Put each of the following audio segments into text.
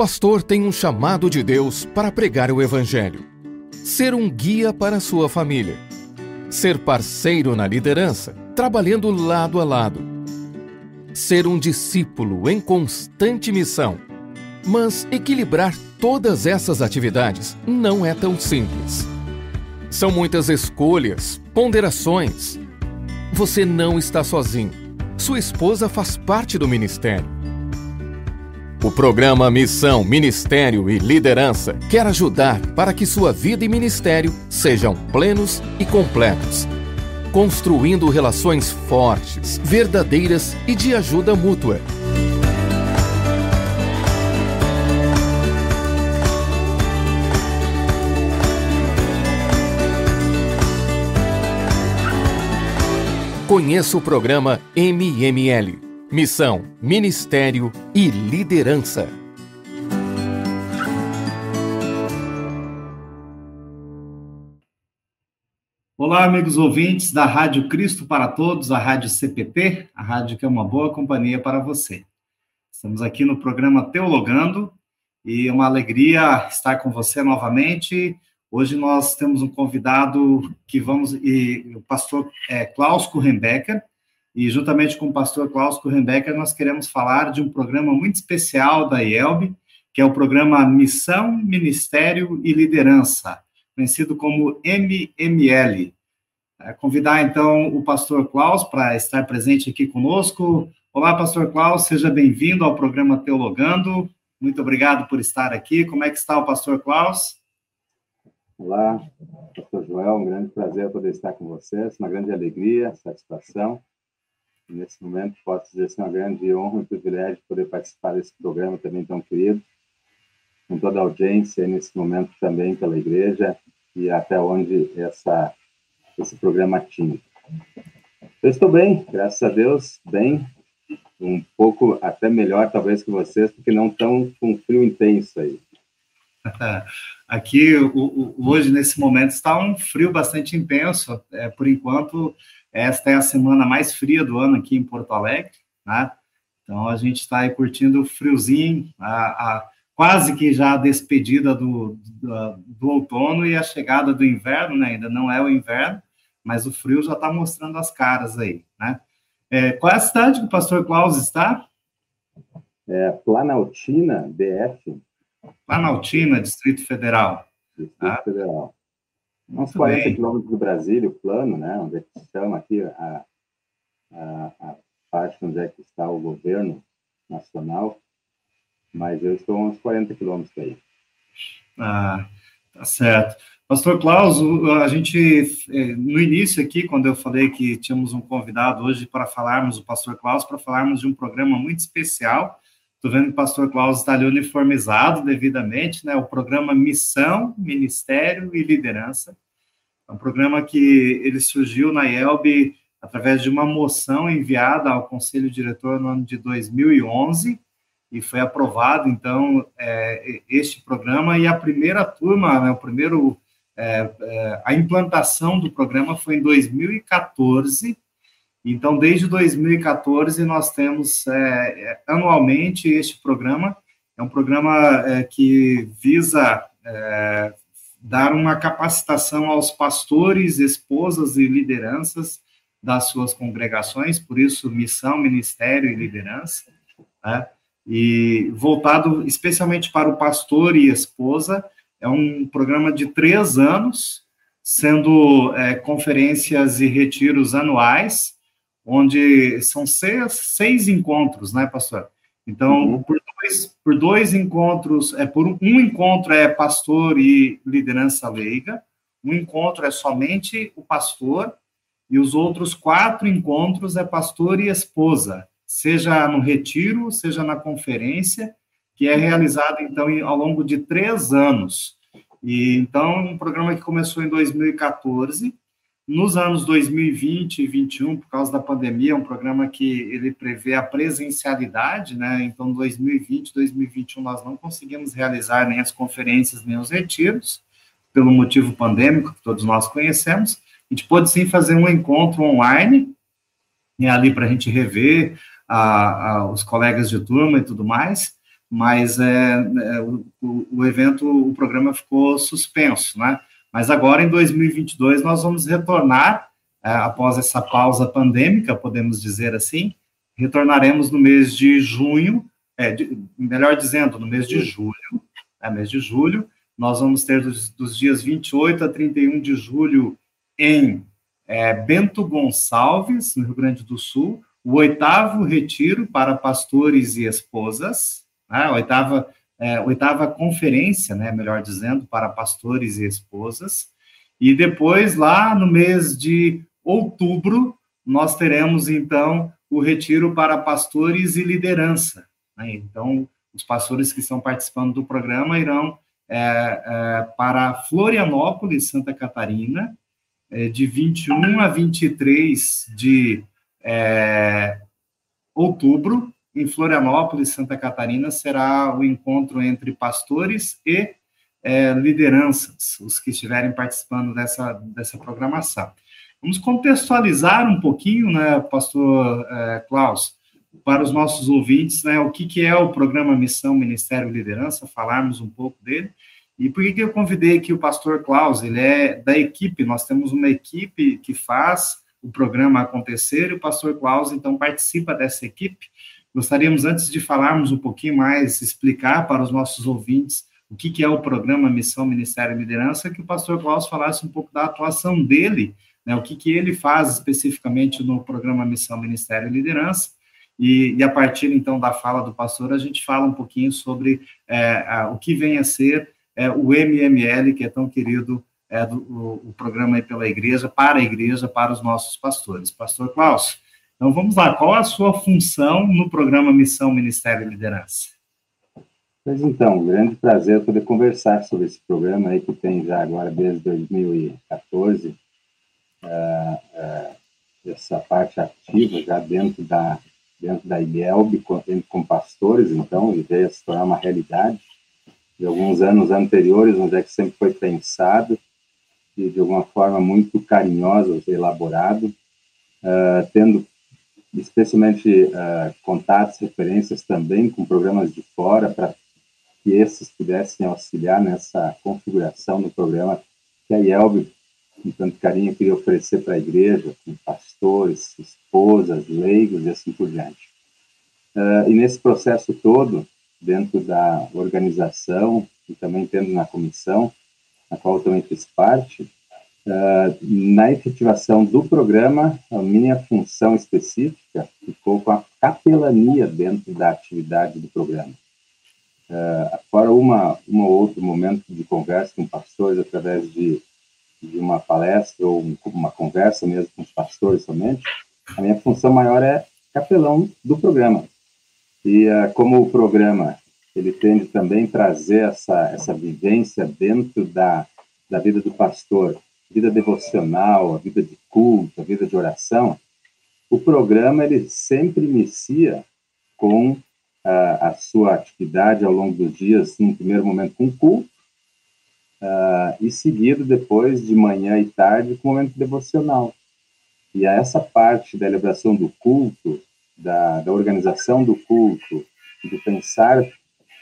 pastor tem um chamado de Deus para pregar o Evangelho, ser um guia para sua família, ser parceiro na liderança, trabalhando lado a lado, ser um discípulo em constante missão. Mas equilibrar todas essas atividades não é tão simples. São muitas escolhas, ponderações. Você não está sozinho. Sua esposa faz parte do ministério. O programa Missão, Ministério e Liderança quer ajudar para que sua vida e ministério sejam plenos e completos, construindo relações fortes, verdadeiras e de ajuda mútua. Conheça o programa MML Missão, Ministério e Liderança. Olá, amigos ouvintes da Rádio Cristo para Todos, a Rádio CPT, a rádio que é uma boa companhia para você. Estamos aqui no programa Teologando e é uma alegria estar com você novamente. Hoje nós temos um convidado que vamos, e o pastor é, Klaus Kurenbecker, e juntamente com o pastor Klaus Kurenbecker, nós queremos falar de um programa muito especial da IELB, que é o programa Missão, Ministério e Liderança, conhecido como MML. É, convidar, então, o pastor Klaus para estar presente aqui conosco. Olá, pastor Klaus, seja bem-vindo ao programa Teologando. Muito obrigado por estar aqui. Como é que está o pastor Klaus? Olá, pastor Joel, um grande prazer poder estar com vocês, uma grande alegria, satisfação nesse momento posso dizer assim, uma grande honra e privilégio poder participar desse programa também tão querido, com toda a audiência nesse momento também pela igreja e até onde essa, esse programa atinge. Eu estou bem, graças a Deus, bem, um pouco até melhor talvez que vocês, porque não tão com frio intenso aí. Aqui, hoje, nesse momento, está um frio bastante intenso. É, por enquanto, esta é a semana mais fria do ano aqui em Porto Alegre, né? Então a gente está aí curtindo o friozinho, a, a, quase que já a despedida do, do, do, outono e a chegada do inverno, né? Ainda não é o inverno, mas o frio já está mostrando as caras aí, né? É, qual é a cidade que o pastor Klaus está? É Planaltina, DF. Planaltina, Distrito Federal. Distrito tá? Federal. Uns 40 quilômetros do Brasília, o plano, né, onde é que estão aqui a, a, a parte onde é que está o governo nacional, mas eu estou uns 40 quilômetros daí. Ah, tá certo. Pastor Klaus, a gente, eh, no início aqui, quando eu falei que tínhamos um convidado hoje para falarmos, o pastor Klaus, para falarmos de um programa muito especial, estou vendo que o pastor Klaus está ali uniformizado devidamente, né, o programa Missão, Ministério e Liderança, é um programa que ele surgiu na IELB através de uma moção enviada ao Conselho Diretor no ano de 2011 e foi aprovado, então, é, este programa. E a primeira turma, né, o primeiro, é, é, a implantação do programa foi em 2014, então, desde 2014, nós temos é, é, anualmente este programa, é um programa é, que visa dar uma capacitação aos pastores, esposas e lideranças das suas congregações, por isso, missão, ministério e liderança, né? e voltado especialmente para o pastor e esposa, é um programa de três anos, sendo é, conferências e retiros anuais, onde são seis, seis encontros, né, pastor? Então, uhum. por, dois, por dois encontros, é por um, um encontro é pastor e liderança leiga, um encontro é somente o pastor, e os outros quatro encontros é pastor e esposa, seja no retiro, seja na conferência, que é realizado, então, ao longo de três anos. E, então, um programa que começou em 2014, nos anos 2020 e 2021, por causa da pandemia, é um programa que ele prevê a presencialidade, né? Então, 2020, 2021 nós não conseguimos realizar nem as conferências nem os retiros, pelo motivo pandêmico que todos nós conhecemos. A gente pôde sim fazer um encontro online, né, ali para a gente rever a, a, os colegas de turma e tudo mais, mas é, é o, o, evento, o programa ficou suspenso, né? Mas agora, em 2022, nós vamos retornar, é, após essa pausa pandêmica, podemos dizer assim, retornaremos no mês de junho, é, de, melhor dizendo, no mês de julho, é mês de julho, nós vamos ter dos, dos dias 28 a 31 de julho em é, Bento Gonçalves, no Rio Grande do Sul, o oitavo retiro para pastores e esposas, né, oitava, é, oitava conferência, né, melhor dizendo, para pastores e esposas, e depois, lá no mês de outubro, nós teremos, então, o retiro para pastores e liderança. Né? Então, os pastores que estão participando do programa irão é, é, para Florianópolis, Santa Catarina, é, de 21 a 23 de é, outubro, em Florianópolis, Santa Catarina, será o encontro entre pastores e é, lideranças, os que estiverem participando dessa, dessa programação. Vamos contextualizar um pouquinho, né, pastor é, Klaus, para os nossos ouvintes, né, o que, que é o programa Missão Ministério Liderança, falarmos um pouco dele, e por que, que eu convidei aqui o pastor Klaus? Ele é da equipe, nós temos uma equipe que faz o programa acontecer, e o pastor Klaus, então, participa dessa equipe. Gostaríamos, antes de falarmos um pouquinho mais, explicar para os nossos ouvintes o que, é o programa Missão Ministério e Liderança, que o pastor Klaus falasse um pouco da atuação dele, né, o que, que ele faz especificamente no programa Missão Ministério e Liderança, e, e, a partir, então, da fala do pastor, a gente fala um pouquinho sobre é, a, o que vem a ser é, o MML, que é tão querido é, do, o, o, programa aí pela igreja, para a igreja, para os nossos pastores. Pastor Klaus, então vamos lá, qual a sua função no programa Missão, Ministério e Liderança? Pois então, grande prazer poder conversar sobre esse programa aí que tem já agora desde 2014, uh, uh, essa parte ativa já dentro da dentro da IELB, com, com pastores, então, e veio a se tornar uma realidade. De alguns anos anteriores, onde é que sempre foi pensado, e de alguma forma muito carinhosa, elaborado, uh, tendo especialmente uh, contatos, referências também com programas de fora, para que esses pudessem auxiliar nessa configuração do programa que a IELB, com tanto carinho, queria oferecer para a igreja, com pastores, esposas, leigos e assim por diante. Uh, e nesse processo todo, dentro da organização e também tendo na comissão, na qual eu também fiz parte, uh, na efetivação do programa, a minha função específica ficou com a capelania dentro da atividade do programa. Uh, fora uma, ou outro momento de conversa com pastores através de, de uma palestra ou um, uma conversa mesmo com os pastores somente, a minha função maior é capelão do programa. E uh, como o programa ele tende também trazer essa essa vivência dentro da da vida do pastor, vida devocional, a vida de culto, a vida de oração, o programa ele sempre inicia com uh, a sua atividade ao longo dos dias, no primeiro momento com culto, uh, e seguido depois de manhã e tarde com o momento devocional. E a essa parte da celebração do culto, da, da organização do culto, de pensar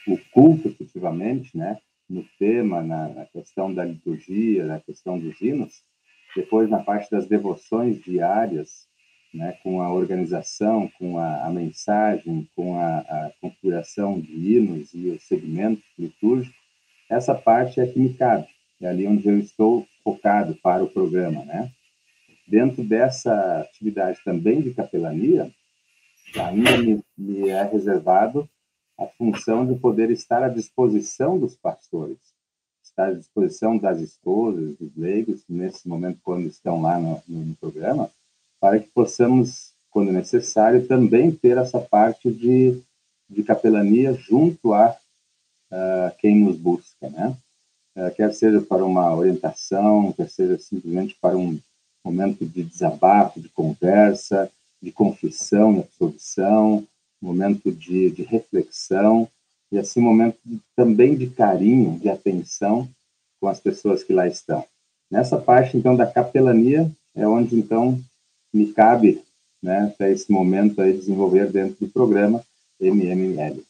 o culto efetivamente, né, no tema, na, na, questão da liturgia, na questão dos hinos, depois na parte das devoções diárias, né, com a organização, com a, a mensagem, com a, a, configuração de hinos e o segmento litúrgico, essa parte é que me cabe, é ali onde eu estou focado para o programa, né? Dentro dessa atividade também de capelania, ainda me, me é reservado a função de poder estar à disposição dos pastores, estar à disposição das esposas, dos leigos, nesse momento, quando estão lá no, no programa, para que possamos, quando necessário, também ter essa parte de, de capelania junto a uh, quem nos busca, né? Uh, quer seja para uma orientação, quer seja simplesmente para um momento de desabafo, de conversa, de confissão e absolvição, momento de, de reflexão e assim momento de, também de carinho, de atenção com as pessoas que lá estão. Nessa parte então da capelania é onde então me cabe, né, para esse momento aí desenvolver dentro do programa MML.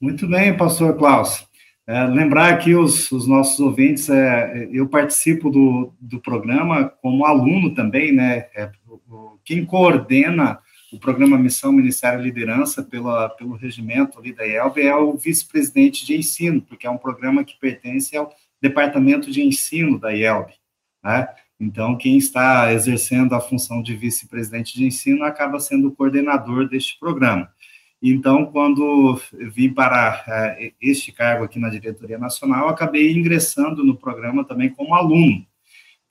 Muito bem, pastor Klaus. É, lembrar aqui os, os nossos ouvintes, é, eu participo do, do programa como aluno também, né? É, quem coordena o programa Missão Ministério Liderança pela, pelo regimento ali da IELB é o vice-presidente de ensino, porque é um programa que pertence ao departamento de ensino da IELB, né? Então, quem está exercendo a função de vice-presidente de ensino acaba sendo o coordenador deste programa. Então, quando vim para uh, este cargo aqui na diretoria nacional, acabei ingressando no programa também como aluno.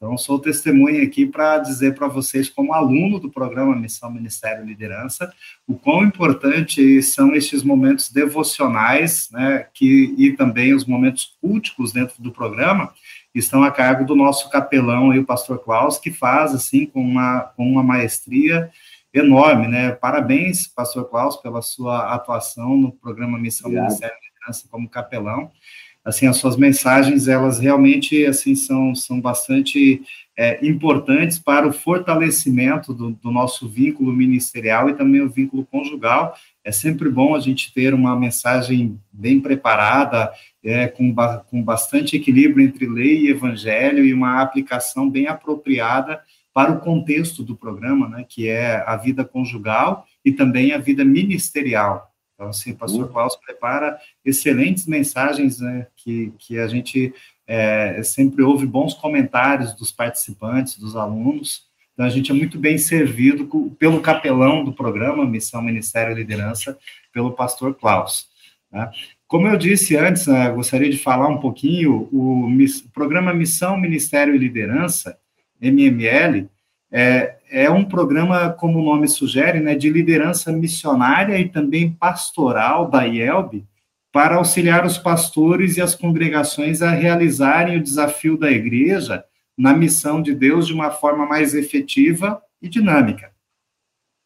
Então, sou testemunha aqui para dizer para vocês, como aluno do programa Missão Ministério Liderança, o quão importante são estes momentos devocionais, né, que, e também os momentos culticos dentro do programa, estão a cargo do nosso capelão, aí, o pastor Klaus, que faz, assim, com uma, com uma maestria enorme, né? Parabéns, pastor Klaus, pela sua atuação no programa Missão Obrigado. Ministério de Liderança como capelão. Assim, as suas mensagens, elas realmente, assim, são, são bastante é, importantes para o fortalecimento do, do, nosso vínculo ministerial e também o vínculo conjugal. É sempre bom a gente ter uma mensagem bem preparada, é, com, ba com bastante equilíbrio entre lei e evangelho e uma aplicação bem apropriada para o contexto do programa, né, que é a vida conjugal e também a vida ministerial. Então, assim, o pastor uhum. Klaus prepara excelentes mensagens, né, que, que a gente é, sempre ouve bons comentários dos participantes, dos alunos, então a gente é muito bem servido pelo capelão do programa Missão, Ministério e Liderança, pelo pastor Klaus. Né? Como eu disse antes, né, gostaria de falar um pouquinho, o, o programa Missão, Ministério e Liderança, MML, é, é um programa, como o nome sugere, né, de liderança missionária e também pastoral da IELB, para auxiliar os pastores e as congregações a realizarem o desafio da igreja na missão de Deus de uma forma mais efetiva e dinâmica.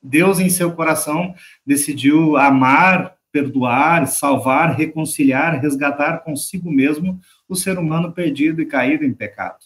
Deus, em seu coração, decidiu amar, perdoar, salvar, reconciliar, resgatar consigo mesmo o ser humano perdido e caído em pecado.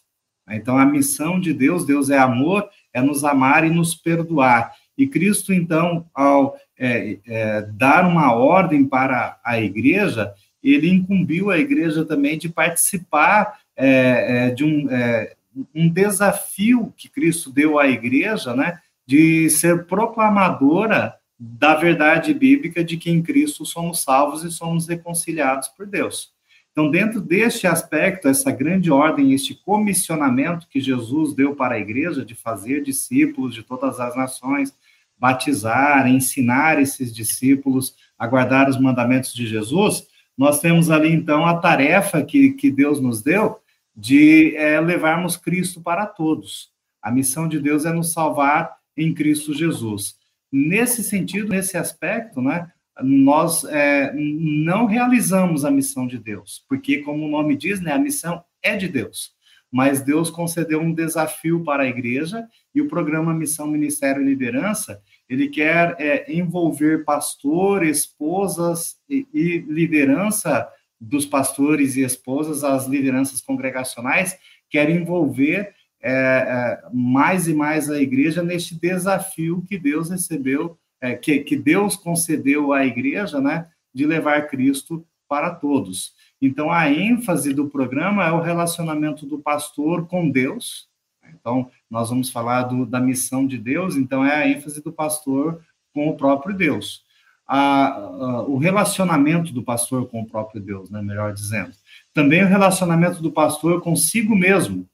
Então, a missão de Deus, Deus é amor, é nos amar e nos perdoar. E Cristo, então, ao é, é, dar uma ordem para a igreja, ele incumbiu a igreja também de participar é, é de um, é, um desafio que Cristo deu à igreja, né, de ser proclamadora da verdade bíblica de que em Cristo somos salvos e somos reconciliados por Deus. Então, dentro deste aspecto, essa grande ordem, este comissionamento que Jesus deu para a igreja de fazer discípulos de todas as nações, batizar, ensinar esses discípulos a guardar os mandamentos de Jesus, nós temos ali então a tarefa que, que Deus nos deu de é, levarmos Cristo para todos. A missão de Deus é nos salvar em Cristo Jesus. Nesse sentido, nesse aspecto, né, nós é, não realizamos a missão de Deus, porque, como o nome diz, né, a missão é de Deus. Mas Deus concedeu um desafio para a igreja e o programa Missão, Ministério e Liderança, ele quer é, envolver pastor, esposas e, e liderança dos pastores e esposas, as lideranças congregacionais, quer envolver é, é, mais e mais a igreja neste desafio que Deus recebeu é, que, que Deus concedeu à igreja, né, de levar Cristo para todos. Então, a ênfase do programa é o relacionamento do pastor com Deus. Então, nós vamos falar do, da missão de Deus, então, é a ênfase do pastor com o próprio Deus. A, a, o relacionamento do pastor com o próprio Deus, né, melhor dizendo. Também o relacionamento do pastor consigo mesmo.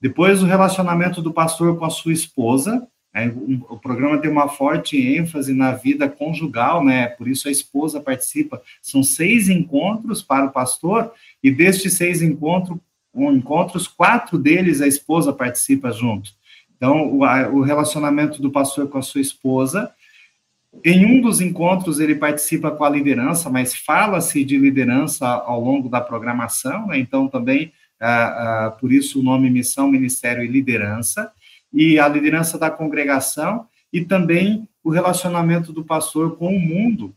Depois, o relacionamento do pastor com a sua esposa, o programa tem uma forte ênfase na vida conjugal, né? Por isso a esposa participa. São seis encontros para o pastor, e destes seis encontros, encontros quatro deles a esposa participa junto. Então, o relacionamento do pastor com a sua esposa. Em um dos encontros, ele participa com a liderança, mas fala-se de liderança ao longo da programação, né? Então, também, ah, ah, por isso o nome Missão, Ministério e Liderança e a liderança da congregação e também o relacionamento do pastor com o mundo,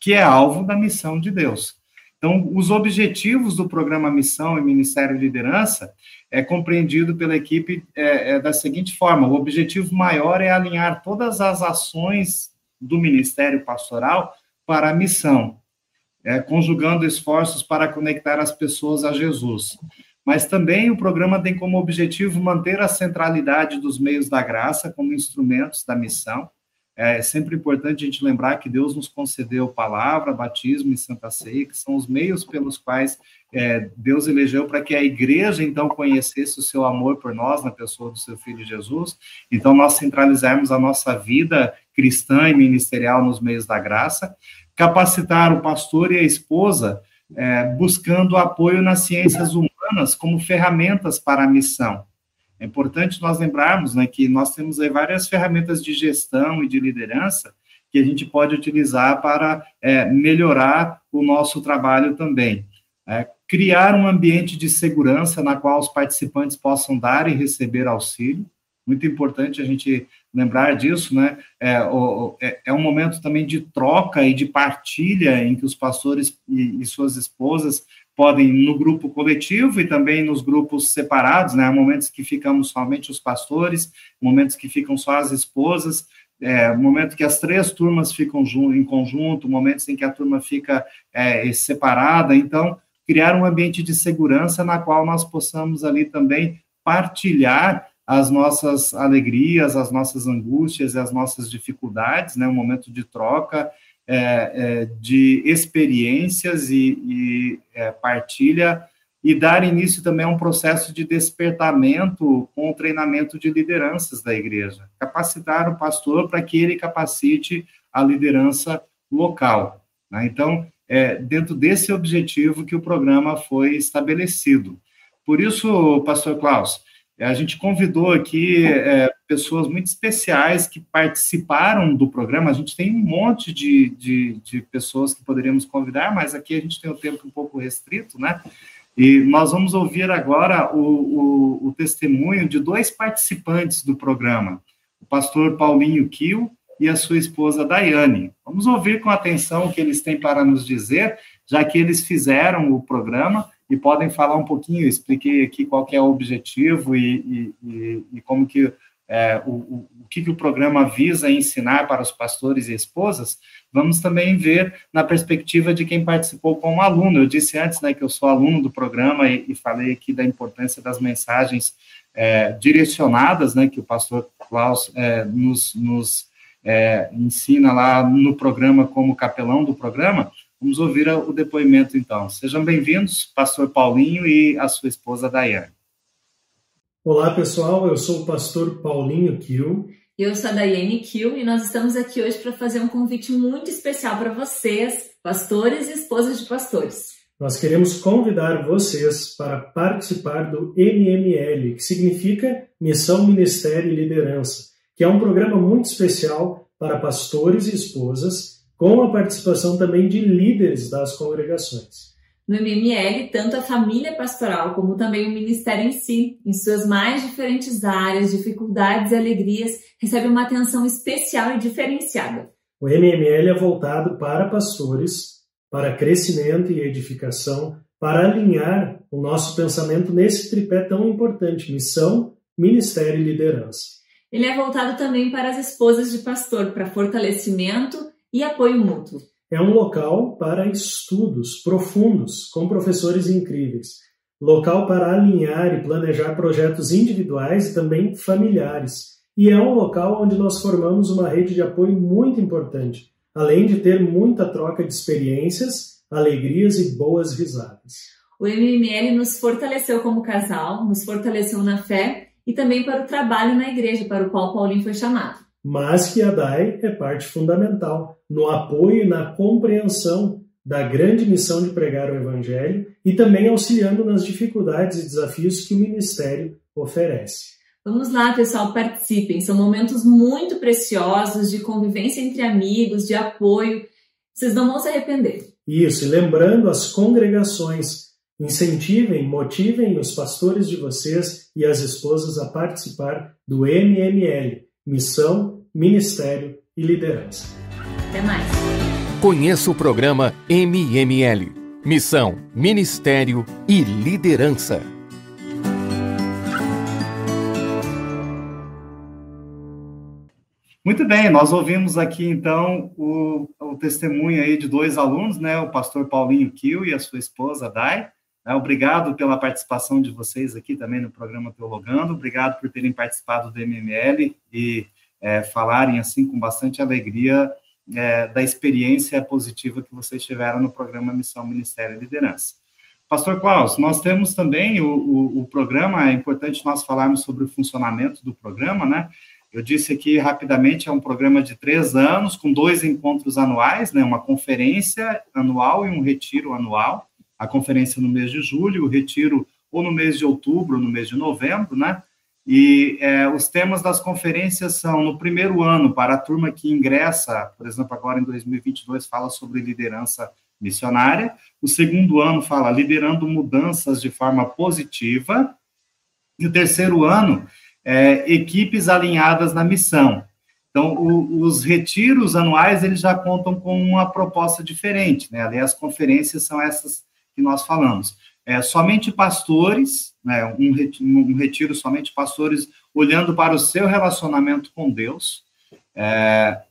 que é alvo da missão de Deus. Então, os objetivos do programa Missão e Ministério de Liderança é compreendido pela equipe é, é da seguinte forma: o objetivo maior é alinhar todas as ações do ministério pastoral para a missão. é, conjugando esforços para conectar as pessoas a Jesus. Mas também o programa tem como objetivo manter a centralidade dos meios da graça como instrumentos da missão. É sempre importante a gente lembrar que Deus nos concedeu palavra, batismo e santa ceia, que são os meios pelos quais é, Deus elegeu para que a igreja, então, conhecesse o seu amor por nós na pessoa do seu Filho Jesus. Então, nós centralizarmos a nossa vida cristã e ministerial nos meios da graça, capacitar o pastor e a esposa é, buscando apoio nas ciências humanas como ferramentas para a missão. É importante nós lembrarmos né, que nós temos aí várias ferramentas de gestão e de liderança que a gente pode utilizar para é, melhorar o nosso trabalho também. É, criar um ambiente de segurança na qual os participantes possam dar e receber auxílio. Muito importante a gente lembrar disso, né? É, o, é, é, um momento também de troca e de partilha em que os pastores e, e, suas esposas podem, no grupo coletivo e também nos grupos separados, né? Há momentos que ficamos somente os pastores, momentos que ficam só as esposas, é, momento que as três turmas ficam em conjunto, momentos em que a turma fica é, separada. Então, criar um ambiente de segurança na qual nós possamos ali também partilhar as nossas alegrias, as nossas angústias e as nossas dificuldades, né? Um momento de troca, é, é, de experiências e, e é, partilha e dar início também a um processo de despertamento com o treinamento de lideranças da igreja. Capacitar o pastor para que ele capacite a liderança local. Né? Então, é dentro desse objetivo que o programa foi estabelecido. Por isso, pastor Klaus, a gente convidou aqui é, pessoas muito especiais que participaram do programa. A gente tem um monte de, de, de, pessoas que poderíamos convidar, mas aqui a gente tem o tempo um pouco restrito, né? E nós vamos ouvir agora o, o, o testemunho de dois participantes do programa, o pastor Paulinho Kio e a sua esposa Daiane. Vamos ouvir com atenção o que eles têm para nos dizer, já que eles fizeram o programa e podem falar um pouquinho, expliquei aqui qual que é o objetivo e, e, e como que é, o, o, o que, que o programa visa ensinar para os pastores e esposas, vamos também ver na perspectiva de quem participou como aluno. Eu disse antes né, que eu sou aluno do programa e, e falei aqui da importância das mensagens é, direcionadas né, que o pastor Klaus é, nos, nos é, ensina lá no programa como capelão do programa, Vamos ouvir o depoimento, então. Sejam bem-vindos, pastor Paulinho e a sua esposa Daiane. Olá, pessoal. Eu sou o pastor Paulinho Kiel. Eu sou a Daiane Kiel e nós estamos aqui hoje para fazer um convite muito especial para vocês, pastores e esposas de pastores. Nós queremos convidar vocês para participar do MML, que significa Missão, Ministério e Liderança, que é um programa muito especial para pastores e esposas com a participação também de líderes das congregações. No MML, tanto a família pastoral como também o ministério em si, em suas mais diferentes áreas, dificuldades e alegrias, recebe uma atenção especial e diferenciada. O MML é voltado para pastores, para crescimento e edificação, para alinhar o nosso pensamento nesse tripé tão importante: missão, ministério e liderança. Ele é voltado também para as esposas de pastor, para fortalecimento e apoio mútuo. É um local para estudos profundos com professores incríveis. Local para alinhar e planejar projetos individuais e também familiares. E é um local onde nós formamos uma rede de apoio muito importante, além de ter muita troca de experiências, alegrias e boas risadas. O MML nos fortaleceu como casal, nos fortaleceu na fé e também para o trabalho na igreja para o qual Paulinho foi chamado mas que a DAI é parte fundamental no apoio e na compreensão da grande missão de pregar o Evangelho e também auxiliando nas dificuldades e desafios que o ministério oferece. Vamos lá, pessoal, participem. São momentos muito preciosos de convivência entre amigos, de apoio. Vocês não vão se arrepender. Isso, e lembrando as congregações, incentivem, motivem os pastores de vocês e as esposas a participar do MML, Missão Ministério e Liderança. Até mais. Conheça o programa MML Missão, Ministério e Liderança. Muito bem, nós ouvimos aqui então o, o testemunho aí de dois alunos, né, o pastor Paulinho Kiel e a sua esposa Dai. Né, obrigado pela participação de vocês aqui também no programa Teologando, obrigado por terem participado do MML e é, falarem assim com bastante alegria é, da experiência positiva que vocês tiveram no programa Missão Ministério e Liderança. Pastor Klaus, nós temos também o, o, o programa, é importante nós falarmos sobre o funcionamento do programa, né? Eu disse aqui rapidamente, é um programa de três anos, com dois encontros anuais, né, uma conferência anual e um retiro anual. A conferência no mês de julho, o retiro ou no mês de outubro, no mês de novembro, né? E é, os temas das conferências são, no primeiro ano, para a turma que ingressa, por exemplo, agora em 2022, fala sobre liderança missionária. O segundo ano fala liderando mudanças de forma positiva. E o terceiro ano é, equipes alinhadas na missão. Então, o, os retiros anuais, eles já contam com uma proposta diferente, né? Ali as conferências são essas que nós falamos. É, somente pastores, né, um, retiro, um retiro somente pastores olhando para o seu relacionamento com Deus, é,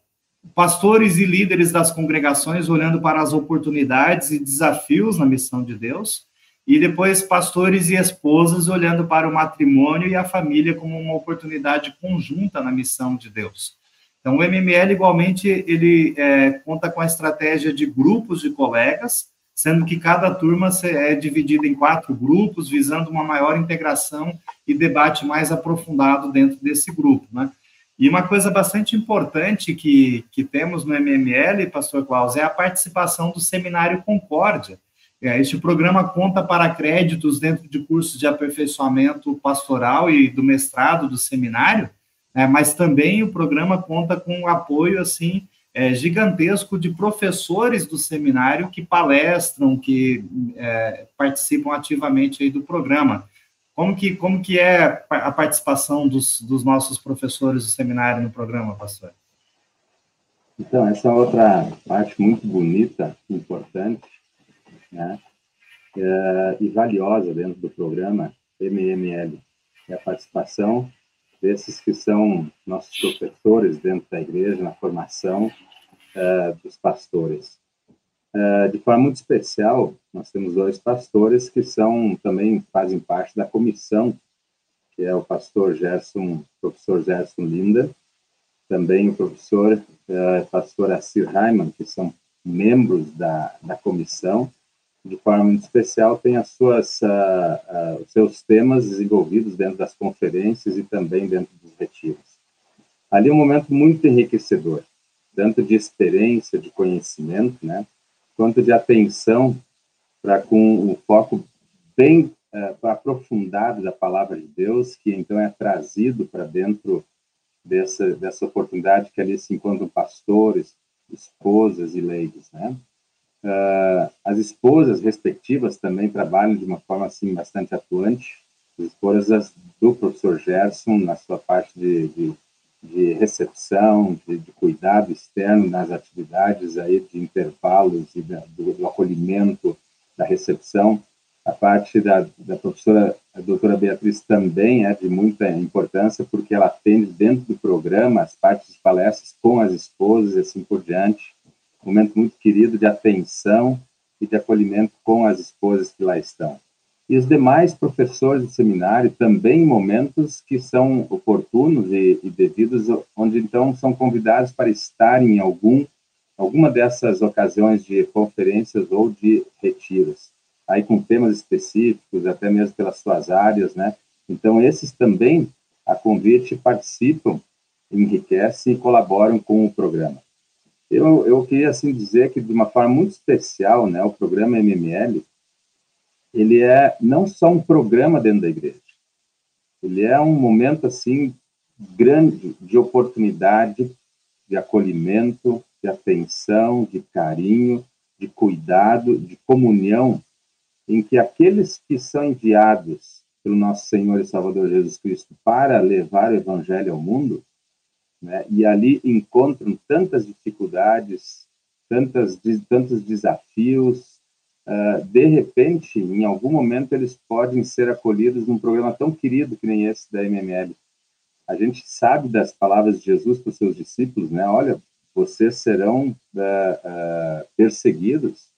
pastores e líderes das congregações olhando para as oportunidades e desafios na missão de Deus, e depois pastores e esposas olhando para o matrimônio e a família como uma oportunidade conjunta na missão de Deus. Então, o MML, igualmente, ele é, conta com a estratégia de grupos de colegas, sendo que cada turma é dividida em quatro grupos, visando uma maior integração e debate mais aprofundado dentro desse grupo, né? E uma coisa bastante importante que, que temos no MML, Pastor Klaus, é a participação do Seminário Concórdia, é, este programa conta para créditos dentro de cursos de aperfeiçoamento pastoral e do mestrado do seminário, é, mas também o programa conta com apoio assim é, gigantesco de professores do seminário que palestram, que é, participam ativamente aí do programa. Como que, como que é a participação dos, dos nossos professores do seminário no programa, pastor? Então, essa outra parte muito bonita, importante, né? É, e valiosa dentro do programa MML, é a participação desses que são nossos professores dentro da igreja, na formação é, dos pastores. É, de forma muito especial, nós temos dois pastores que são também fazem parte da comissão, que é o pastor Gerson, professor Gerson Linda, também o professor é, pastor Assir Raiman, que são membros da, da comissão, de forma muito especial, tem as suas, uh, uh, os seus temas desenvolvidos dentro das conferências e também dentro dos retiros. Ali é um momento muito enriquecedor, tanto de experiência, de conhecimento, né, quanto de atenção para com o foco bem uh, aprofundado da palavra de Deus, que então é trazido para dentro dessa, dessa oportunidade que ali se encontram pastores, esposas e leigos, né? Uh, as esposas respectivas também trabalham de uma forma assim bastante atuante. As esposas do professor Gerson na sua parte de, de, de recepção, de, de, cuidado externo nas atividades aí de intervalos e da, do, do, acolhimento, da recepção. A parte da, da professora, a doutora Beatriz também é de muita importância porque ela atende dentro do programa as partes de palestras com as esposas e assim por diante momento muito querido de atenção e de acolhimento com as esposas que lá estão. E os demais professores do seminário também momentos que são oportunos e, e devidos, onde então são convidados para estar em algum alguma dessas ocasiões de conferências ou de retiros, aí com temas específicos, até mesmo pelas suas áreas, né? Então esses também a convite participam, enriquecem e colaboram com o programa. Eu, eu queria assim dizer que de uma forma muito especial, né, o programa MML, ele é não só um programa dentro da igreja, ele é um momento assim grande de oportunidade, de acolhimento, de atenção, de carinho, de cuidado, de comunhão, em que aqueles que são enviados pelo nosso Senhor e Salvador Jesus Cristo para levar o evangelho ao mundo, né? e ali encontram tantas dificuldades, tantas, tantos desafios. Uh, de repente, em algum momento, eles podem ser acolhidos num programa tão querido que nem esse da MML. a gente sabe das palavras de Jesus para os seus discípulos, né? Olha, vocês serão uh, uh, perseguidos,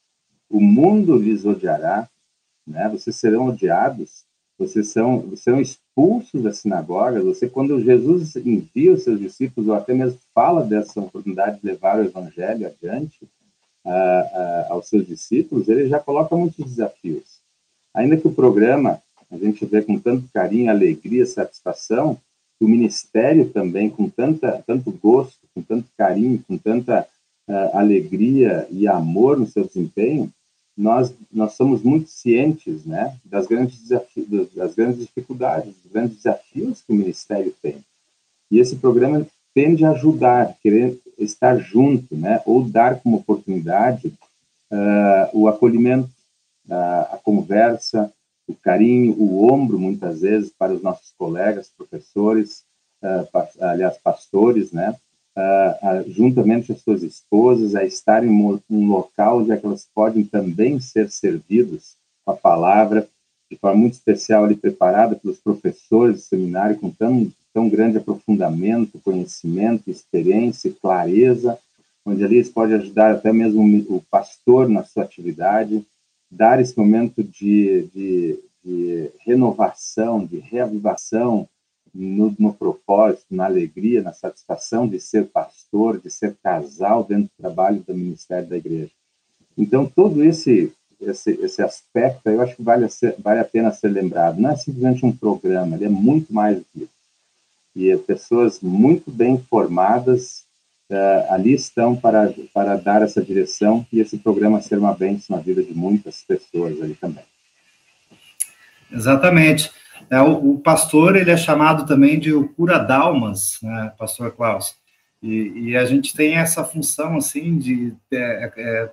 o mundo lhes odiará, né? Vocês serão odiados, vocês são, são expulsos das sinagogas. Você, quando Jesus envia os seus discípulos, ou até mesmo fala dessa oportunidade de levar o evangelho adiante uh, aos seus discípulos, ele já coloca muitos desafios. Ainda que o programa a gente vê com tanto carinho, alegria, satisfação, o ministério também, com tanta, tanto gosto, com tanto carinho, com tanta uh, alegria e amor no seu desempenho, nós, nós somos muito cientes né, das, grandes desafios, das grandes dificuldades, dos grandes desafios que o ministério tem. E esse programa tende a ajudar, querer estar junto, né, ou dar como oportunidade uh, o acolhimento, uh, a conversa, o carinho, o ombro, muitas vezes, para os nossos colegas, professores, uh, aliás, pastores, né? Uh, juntamente as suas esposas, a estar em um, local onde é elas podem também ser servidos com a palavra, de forma muito especial ali preparada pelos professores do seminário, com tão, tão grande aprofundamento, conhecimento, experiência, clareza, onde ali eles podem ajudar até mesmo o pastor na sua atividade, dar esse momento de, de, de renovação, de reavivação no, no, propósito, na alegria, na satisfação de ser pastor, de ser casal dentro do trabalho do ministério da igreja. Então, todo esse esse, esse aspecto, eu acho que vale a, ser, vale a pena ser lembrado. Não é simplesmente um programa, ele é muito mais do que isso. E é pessoas muito bem formadas uh, ali estão para, para dar essa direção e esse programa ser uma bênção na vida de muitas pessoas ali também. Exatamente. É, o, o, pastor, ele é chamado também de o cura dalmas, né, pastor Klaus, e, e, a gente tem essa função, assim, de, é, é,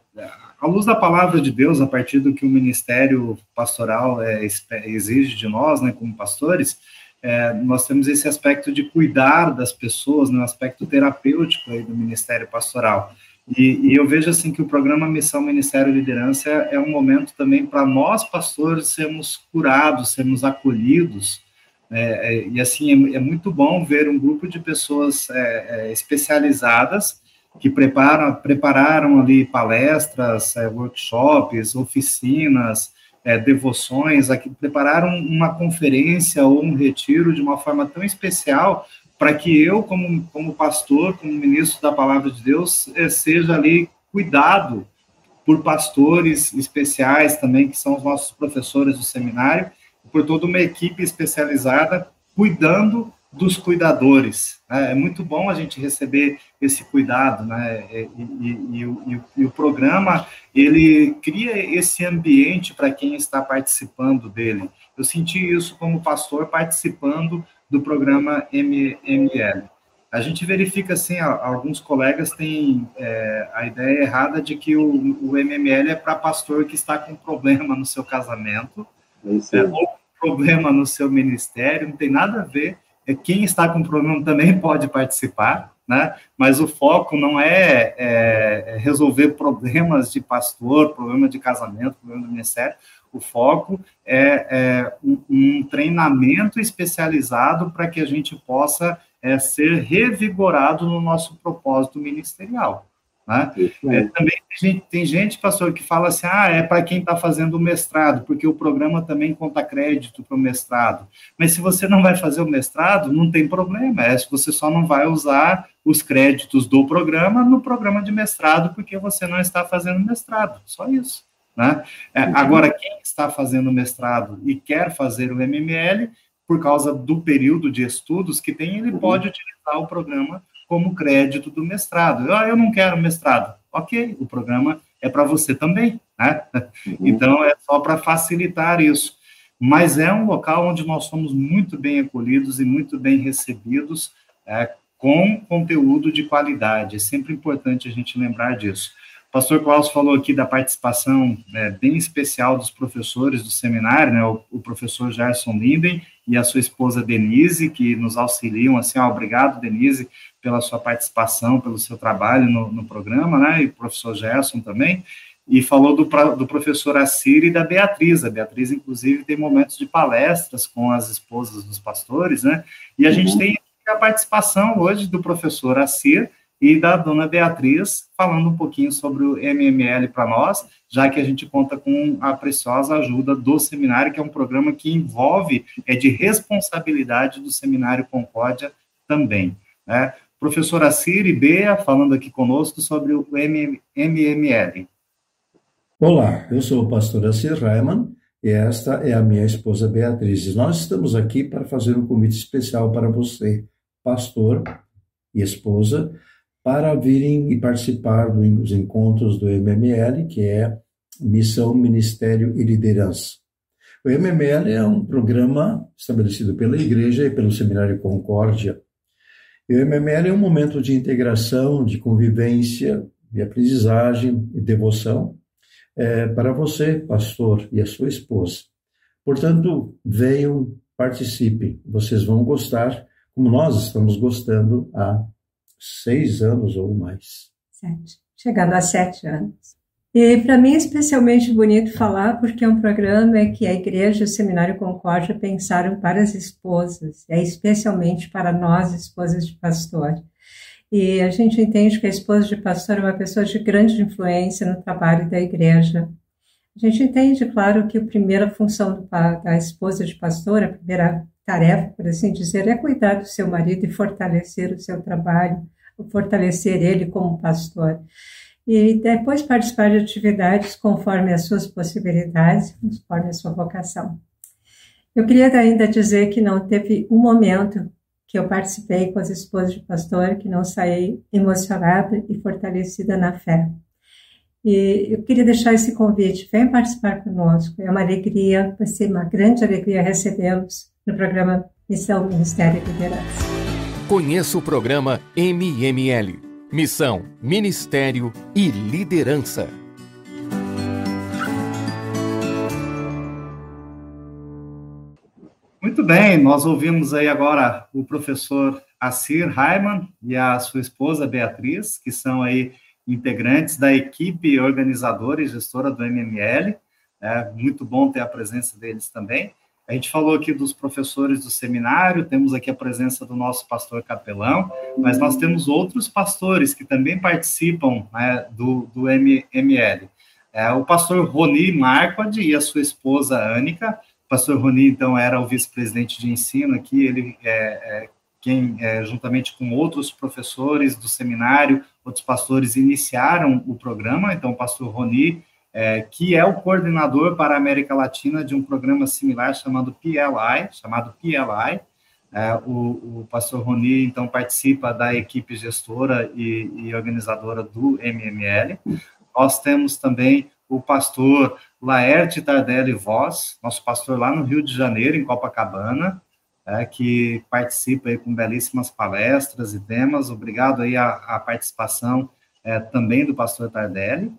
à luz da palavra de Deus, a partir do que o ministério pastoral é, exige de nós, né, como pastores, é, nós temos esse aspecto de cuidar das pessoas, no né, aspecto terapêutico aí do ministério pastoral. E, e, eu vejo assim que o programa Missão Ministério Liderança é, é um momento também para nós pastores sermos curados, sermos acolhidos. É, é, e assim é, é, muito bom ver um grupo de pessoas é, especializadas que preparam, prepararam ali palestras, workshops, oficinas, é, devoções, aqui prepararam uma conferência ou um retiro de uma forma tão especial para que eu, como, como pastor, como ministro da palavra de Deus, é, seja ali cuidado por pastores especiais também, que são os nossos professores do seminário, por toda uma equipe especializada cuidando dos cuidadores. Né? É muito bom a gente receber esse cuidado, né? E, e, e, o, e, o, programa ele cria esse ambiente para quem está participando dele. Eu senti isso como pastor participando do programa MML. A gente verifica assim, alguns colegas têm é, a ideia errada de que o, o MML é para pastor que está com problema no seu casamento, é, ou problema no seu ministério, não tem nada a ver é, quem está com problema também pode participar, né? Mas o foco não é, é, é resolver problemas de pastor, problema de casamento, problema do ministério. O foco é, é um, um, treinamento especializado para que a gente possa é, ser revigorado no nosso propósito ministerial. Né? É, também tem gente, tem gente, pastor, que fala assim: ah, é para quem está fazendo o mestrado, porque o programa também conta crédito para o mestrado. Mas se você não vai fazer o mestrado, não tem problema, é se você só não vai usar os créditos do programa no programa de mestrado, porque você não está fazendo mestrado, só isso. Né? É, agora, quem está fazendo mestrado e quer fazer o MML, por causa do período de estudos que tem, ele uhum. pode utilizar o programa como crédito do mestrado. Ah, eu não quero mestrado. Ok, o programa é para você também, né? Uhum. Então, é só para facilitar isso. Mas é um local onde nós somos muito bem acolhidos e muito bem recebidos, é, com conteúdo de qualidade. É sempre importante a gente lembrar disso. O pastor Klaus falou aqui da participação né, bem especial dos professores do seminário, né, o, o, professor Gerson Linden e a sua esposa Denise, que nos auxiliam, assim, ó, obrigado, Denise, pela sua participação, pelo seu trabalho no, no programa, né, e o professor Gerson também, e falou do, do professor Assir e da Beatriz. A Beatriz, inclusive, tem momentos de palestras com as esposas dos pastores, né, e a uhum. gente tem a participação hoje do professor Assir e da dona Beatriz, falando um pouquinho sobre o MML para nós, já que a gente conta com a preciosa ajuda do seminário, que é um programa que envolve, é de responsabilidade do Seminário Concórdia também. Né? Professora Ciri Bea, falando aqui conosco sobre o MML. Olá, eu sou o pastor Assir Raiman e esta é a minha esposa Beatriz. Nós estamos aqui para fazer um convite especial para você, pastor e esposa, para virem e participar dos encontros do MML, que é Missão, Ministério e Liderança. O MML é um programa estabelecido pela Igreja e pelo Seminário Concórdia. E o MML é um momento de integração, de convivência, de aprendizagem e devoção é, para você, pastor, e a sua esposa. Portanto, venham, participem, vocês vão gostar, como nós estamos gostando há seis anos ou mais. Sete. Chegando a sete anos. E para mim é especialmente bonito falar porque é um programa que a Igreja e o Seminário Concórdia pensaram para as esposas, é especialmente para nós, esposas de pastor. E a gente entende que a esposa de pastor é uma pessoa de grande influência no trabalho da igreja. A gente entende, claro, que a primeira função da esposa de pastor, a primeira tarefa, por assim dizer, é cuidar do seu marido e fortalecer o seu trabalho, fortalecer ele como pastor. E depois participar de atividades conforme as suas possibilidades, conforme a sua vocação. Eu queria ainda dizer que não teve um momento que eu participei com as esposas de pastor que não saí emocionada e fortalecida na fé. E eu queria deixar esse convite, vem participar conosco, é uma alegria, vai ser uma grande alegria recebê-los no programa Missão Ministério e Liderança. Conheça o programa MML, Missão, Ministério e Liderança. Muito bem, nós ouvimos aí agora o professor Assir Raiman e a sua esposa Beatriz, que são aí integrantes da equipe organizadora e gestora do MML. É muito bom ter a presença deles também. A gente falou aqui dos professores do seminário, temos aqui a presença do nosso pastor capelão, mas nós temos outros pastores que também participam né, do, do MML. É, o pastor Roni Marquardt e a sua esposa Ânica. O pastor Roni, então, era o vice-presidente de ensino aqui, ele é, é quem, é, juntamente com outros professores do seminário, outros pastores, iniciaram o programa. Então, o pastor Roni é, que é o coordenador para a América Latina de um programa similar chamado PLI, chamado PLI. É, o, o, pastor Roni, então, participa da equipe gestora e, e, organizadora do MML. Nós temos também o pastor Laerte Tardelli Voz, nosso pastor lá no Rio de Janeiro, em Copacabana, é, que participa aí com belíssimas palestras e temas. Obrigado aí a, participação é, também do pastor Tardelli.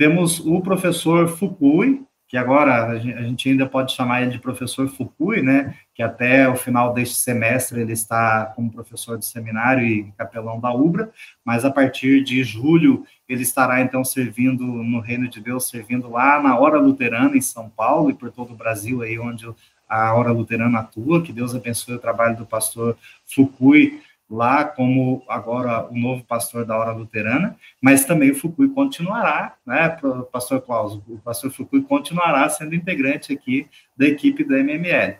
Temos o professor Fukui, que agora a gente ainda pode chamar ele de professor Fukui, né? Que até o final deste semestre ele está como professor de seminário e capelão da UBRA, mas a partir de julho ele estará então servindo no Reino de Deus, servindo lá na Hora Luterana em São Paulo e por todo o Brasil aí onde a Hora Luterana atua. Que Deus abençoe o trabalho do pastor Fukui lá como agora o novo pastor da hora luterana, mas também o Fukui continuará, né, pastor Klaus, o pastor Fukui continuará sendo integrante aqui da equipe da MML.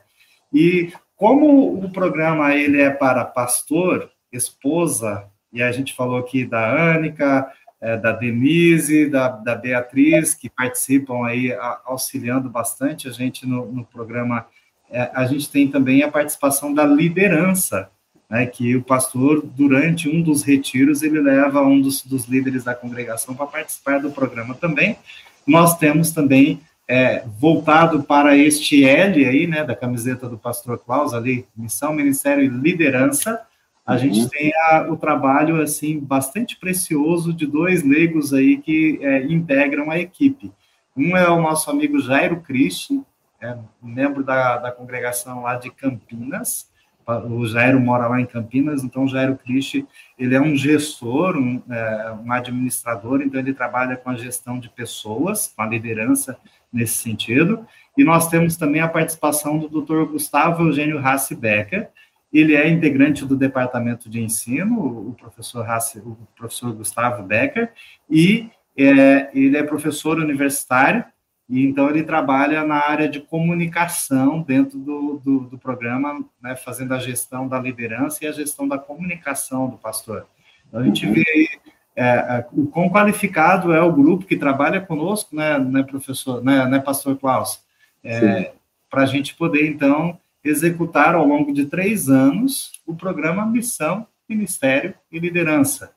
E como o programa ele é para pastor, esposa, e a gente falou aqui da Ânica, é, da Denise, da, da Beatriz, que participam aí a, auxiliando bastante a gente no, no programa, é, a gente tem também a participação da liderança, né, que o pastor, durante um dos retiros, ele leva um dos, dos líderes da congregação para participar do programa também. Nós temos também é, voltado para este L aí, né, da camiseta do pastor Klaus, ali, missão, ministério e liderança, a uhum. gente tem a, o trabalho, assim, bastante precioso de dois leigos aí que é, integram a equipe. Um é o nosso amigo Jairo Cristi, é, membro da, da congregação lá de Campinas, o Jairo mora lá em Campinas, então o Jairo Cristi, ele é um gestor, um, é, um, administrador, então ele trabalha com a gestão de pessoas, com a liderança nesse sentido, e nós temos também a participação do Dr. Gustavo Eugênio Rassi Becker, ele é integrante do departamento de ensino, o professor, Hassi, o professor Gustavo Becker, e é, ele é professor universitário, e então ele trabalha na área de comunicação dentro do, do, do programa, né, fazendo a gestão da liderança e a gestão da comunicação do pastor. Então, a gente vê aí é, é, o quão qualificado é o grupo que trabalha conosco, né, né professor, né, né pastor Klaus? É, Para a gente poder, então, executar ao longo de três anos o programa Missão, Ministério e Liderança.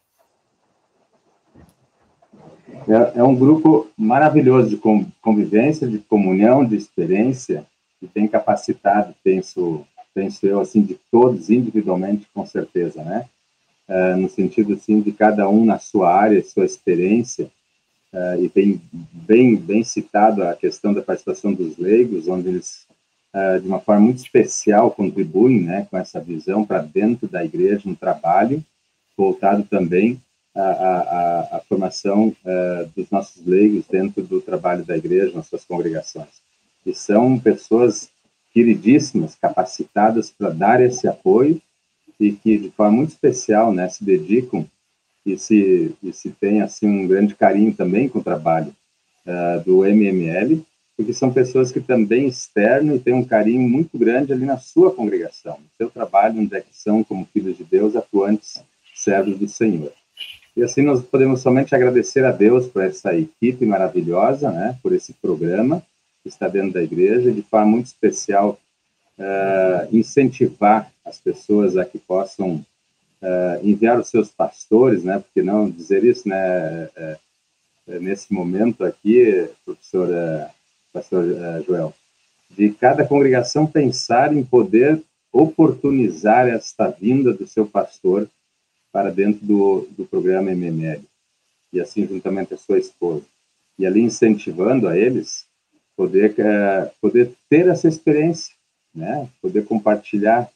É, é um grupo maravilhoso de convivência, de comunhão, de experiência, que tem capacitado, penso, penso eu, assim, de todos individualmente, com certeza, né? É, no sentido, assim, de cada um na sua área, sua experiência, é, e bem, bem, bem citado a questão da participação dos leigos, onde eles, é, de uma forma muito especial, contribuem, né, com essa visão para dentro da igreja, um trabalho voltado também a, a, a formação uh, dos nossos leigos dentro do trabalho da igreja, nas suas congregações. E são pessoas queridíssimas, capacitadas para dar esse apoio e que, de forma muito especial, né, se dedicam e se, e se tem, assim, um grande carinho também com o trabalho uh, do MML, porque são pessoas que também externam e têm um carinho muito grande ali na sua congregação, no seu trabalho, onde é que são, como filhos de Deus, atuantes servos do Senhor. E assim nós podemos somente agradecer a Deus por essa equipe maravilhosa, né, por esse programa que está dentro da igreja, de forma muito especial uh, incentivar as pessoas a que possam uh, enviar os seus pastores, né, porque não dizer isso, né, uh, nesse momento aqui, professor, pastor Joel, de cada congregação pensar em poder oportunizar esta vinda do seu pastor para dentro do, do programa MML, e assim juntamente a sua esposa. E ali incentivando a eles poder, é, poder ter essa experiência, né? poder compartilhar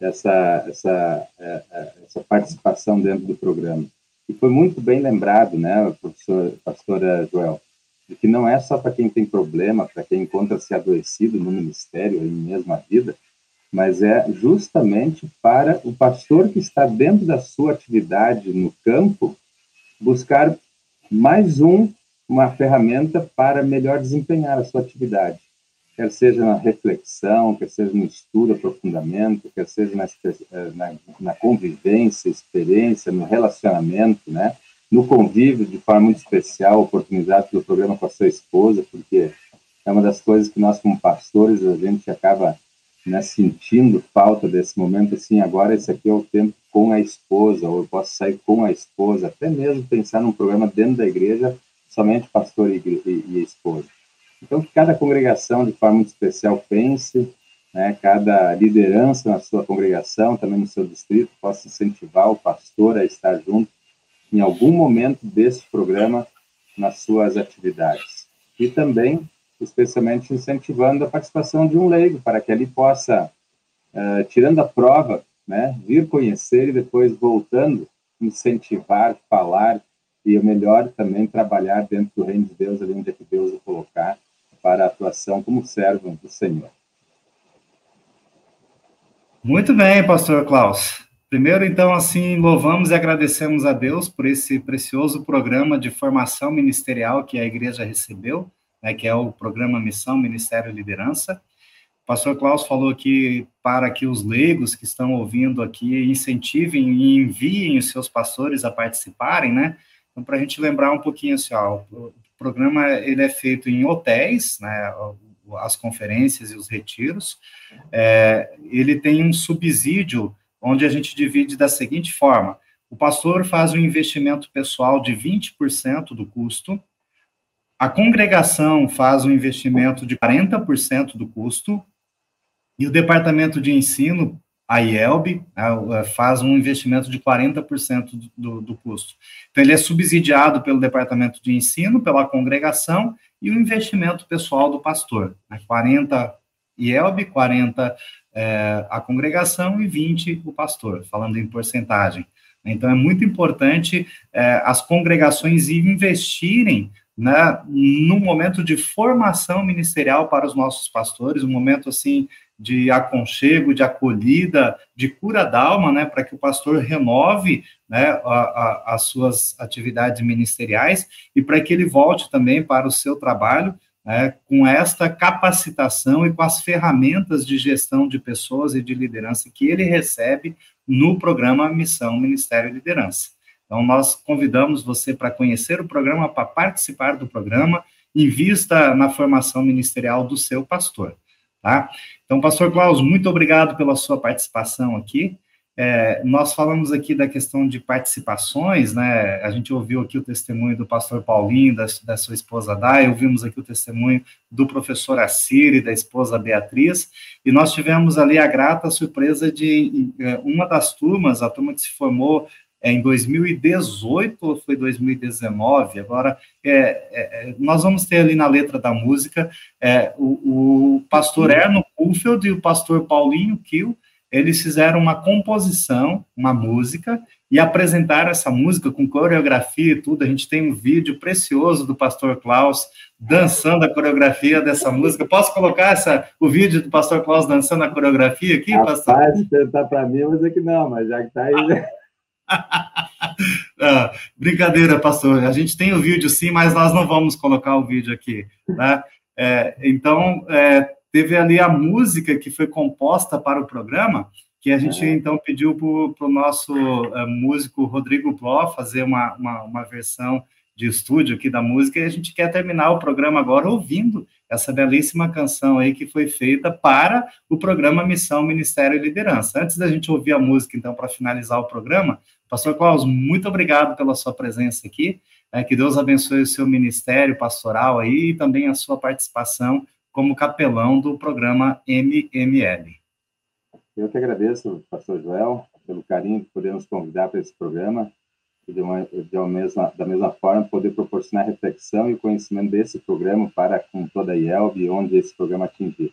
essa, essa, é, é, essa participação dentro do programa. E foi muito bem lembrado, né, professor, pastora Joel, de que não é só para quem tem problema, para quem encontra-se adoecido no ministério, em mesma vida, mas é justamente para o pastor que está dentro da sua atividade no campo buscar mais um uma ferramenta para melhor desempenhar a sua atividade, quer seja na reflexão, quer seja no estudo, aprofundamento, quer seja na, eh, na, na convivência, experiência, no relacionamento, né? no convívio de forma muito especial, oportunidade pelo programa com a sua esposa, porque é uma das coisas que nós como pastores a gente acaba né, sentindo falta desse momento, assim, agora esse aqui é o tempo com a esposa, ou eu posso sair com a esposa, até mesmo pensar num programa dentro da igreja, somente pastor e, e, e esposa. Então, que cada congregação, de forma muito especial, pense, né, cada liderança na sua congregação, também no seu distrito, possa incentivar o pastor a estar junto em algum momento desse programa nas suas atividades. E também especialmente incentivando a participação de um leigo, para que ele possa, uh, tirando a prova, né, vir conhecer e depois voltando, incentivar, falar e, o melhor, também trabalhar dentro do reino de Deus, ali onde é que Deus o colocar, para a atuação como servo do Senhor. Muito bem, pastor Klaus. Primeiro, então, assim, louvamos e agradecemos a Deus por esse precioso programa de formação ministerial que a igreja recebeu né, que é o programa Missão Ministério Liderança. O pastor Klaus falou aqui para que os leigos que estão ouvindo aqui incentivem e enviem os seus pastores a participarem, né? Então, para a gente lembrar um pouquinho assim, ó, o programa ele é feito em hotéis, né? As conferências e os retiros. É, ele tem um subsídio onde a gente divide da seguinte forma: o pastor faz um investimento pessoal de 20% do custo, a congregação faz um investimento de 40% do custo e o departamento de ensino, a IELB, né, faz um investimento de 40% do, do custo. Então, ele é subsidiado pelo departamento de ensino, pela congregação e o investimento pessoal do pastor. Né, 40 IELB, 40 é, a congregação e 20 o pastor, falando em porcentagem. Então, é muito importante é, as congregações investirem né, num momento de formação ministerial para os nossos pastores, um momento assim de aconchego, de acolhida, de cura da alma, né, para que o pastor renove né, a, a, as suas atividades ministeriais e para que ele volte também para o seu trabalho né, com esta capacitação e com as ferramentas de gestão de pessoas e de liderança que ele recebe no programa Missão Ministério e Liderança. Então, nós convidamos você para conhecer o programa, para participar do programa, invista na formação ministerial do seu pastor, tá? Então, pastor Klaus, muito obrigado pela sua participação aqui. É, nós falamos aqui da questão de participações, né? A gente ouviu aqui o testemunho do pastor Paulinho, da, da sua esposa Dai, ouvimos aqui o testemunho do professor Assiri, da esposa Beatriz, e nós tivemos ali a grata surpresa de é, uma das turmas, a turma que se formou é, em 2018 ou foi 2019? Agora, é, é, é, nós vamos ter ali na letra da música é, o, o, pastor Erno Kufeld e o pastor Paulinho Kiel, eles fizeram uma composição, uma música, e apresentaram essa música com coreografia e tudo. A gente tem um vídeo precioso do pastor Klaus dançando a coreografia dessa música. Posso colocar essa, o vídeo do pastor Klaus dançando a coreografia aqui, Rapaz, pastor? Rapaz, tentar para mim, mas é que não, mas já que está aí... ah, brincadeira, pastor. A gente tem o vídeo sim, mas nós não vamos colocar o vídeo aqui. Né? É, então, é, teve ali a música que foi composta para o programa, que a gente então pediu para o nosso uh, músico Rodrigo Pló fazer uma, uma, uma, versão de estúdio aqui da música, e a gente quer terminar o programa agora ouvindo essa belíssima canção aí que foi feita para o programa Missão, Ministério e Liderança. Antes da gente ouvir a música, então, para finalizar o programa, Pastor Klaus, muito obrigado pela sua presença aqui, é, que Deus abençoe o seu ministério pastoral aí e também a sua participação como capelão do programa MML. Eu que agradeço, pastor Joel, pelo carinho de poder nos convidar para esse programa e de uma, de uma mesma, da mesma forma poder proporcionar reflexão e conhecimento desse programa para com toda a IELB, onde esse programa atingir.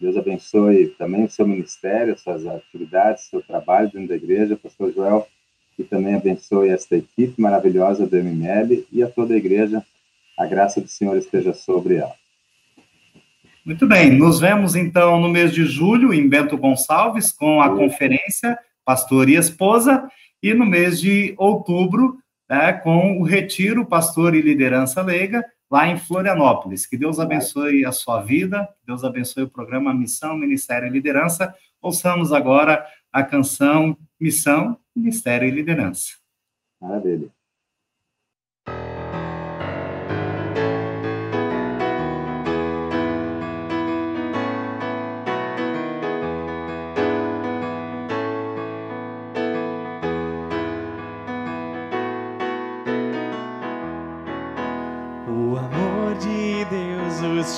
Deus abençoe também o seu ministério, suas atividades, seu trabalho dentro da igreja, pastor Joel, e também abençoe esta equipe maravilhosa do MML e a toda a igreja. A graça do Senhor esteja sobre ela. Muito bem, nos vemos então no mês de julho em Bento Gonçalves com a conferência Pastor e Esposa e no mês de outubro né, com o retiro Pastor e Liderança Leiga lá em Florianópolis. Que Deus abençoe a sua vida, Deus abençoe o programa Missão, Ministério e Liderança. Ouçamos agora a canção Missão, Ministério e Liderança. Maravilha.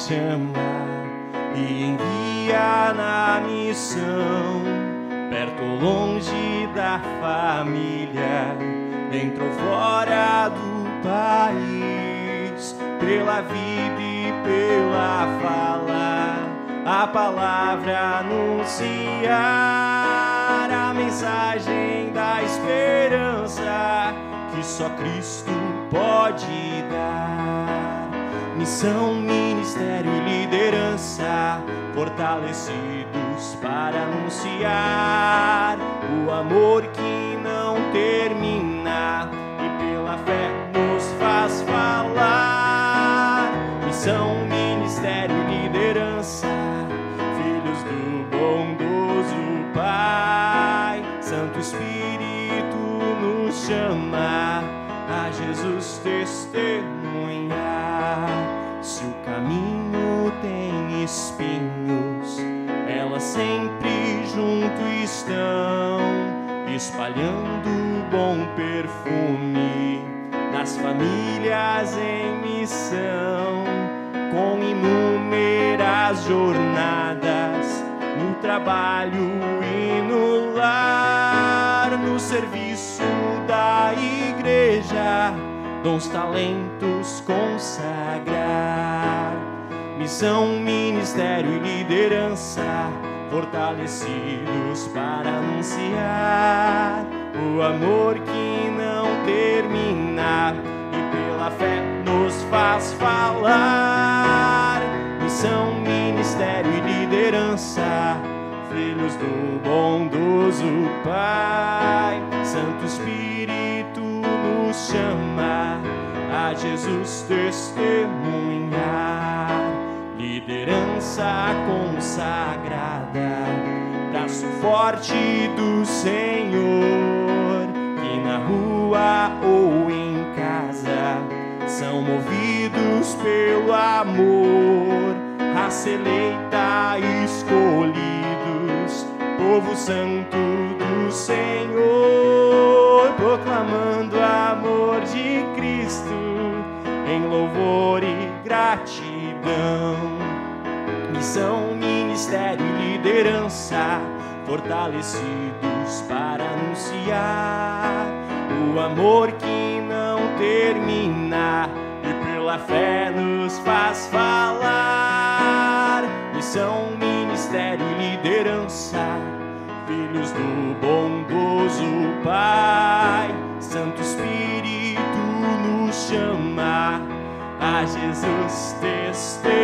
chama e envia na missão, perto ou longe da família, dentro ou fora do país, pela vida e pela fala, a palavra anunciar a mensagem da esperança que só Cristo pode dar. Missão, ministério e liderança, fortalecidos para anunciar o amor que não termina e pela fé nos faz falar. Missão, ministério liderança, filhos do bondoso Pai, Santo Espírito nos chama a Jesus testemunhar. Espalhando bom perfume nas famílias em missão, com inúmeras jornadas no trabalho e no lar, no serviço da igreja dons, talentos consagrar. Missão, ministério e liderança, fortalecidos para anunciar o amor que não termina e pela fé nos faz falar. Missão, ministério e liderança, filhos do bondoso Pai. Santo Espírito nos chama a Jesus testemunhar. Liderança consagrada, braço forte do Senhor, que na rua ou em casa são movidos pelo amor, raça eleita, escolhidos, povo santo do Senhor, proclamando o amor de Cristo em louvor e gratidão. Missão, ministério e liderança, fortalecidos para anunciar o amor que não termina e pela fé nos faz falar. Missão, ministério e liderança, filhos do bondoso Pai, Santo Espírito nos chama a Jesus testemunhar.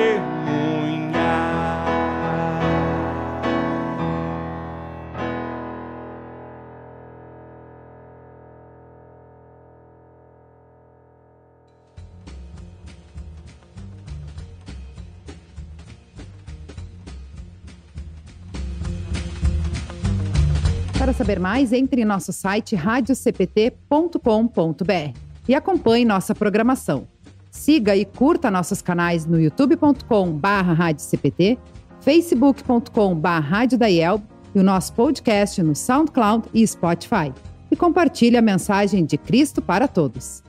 Para saber mais, entre em nosso site radiocpt.com.br e acompanhe nossa programação. Siga e curta nossos canais no youtube.com/radiocpt, facebook.com/radiodaiel e o nosso podcast no SoundCloud e Spotify. E compartilhe a mensagem de Cristo para todos.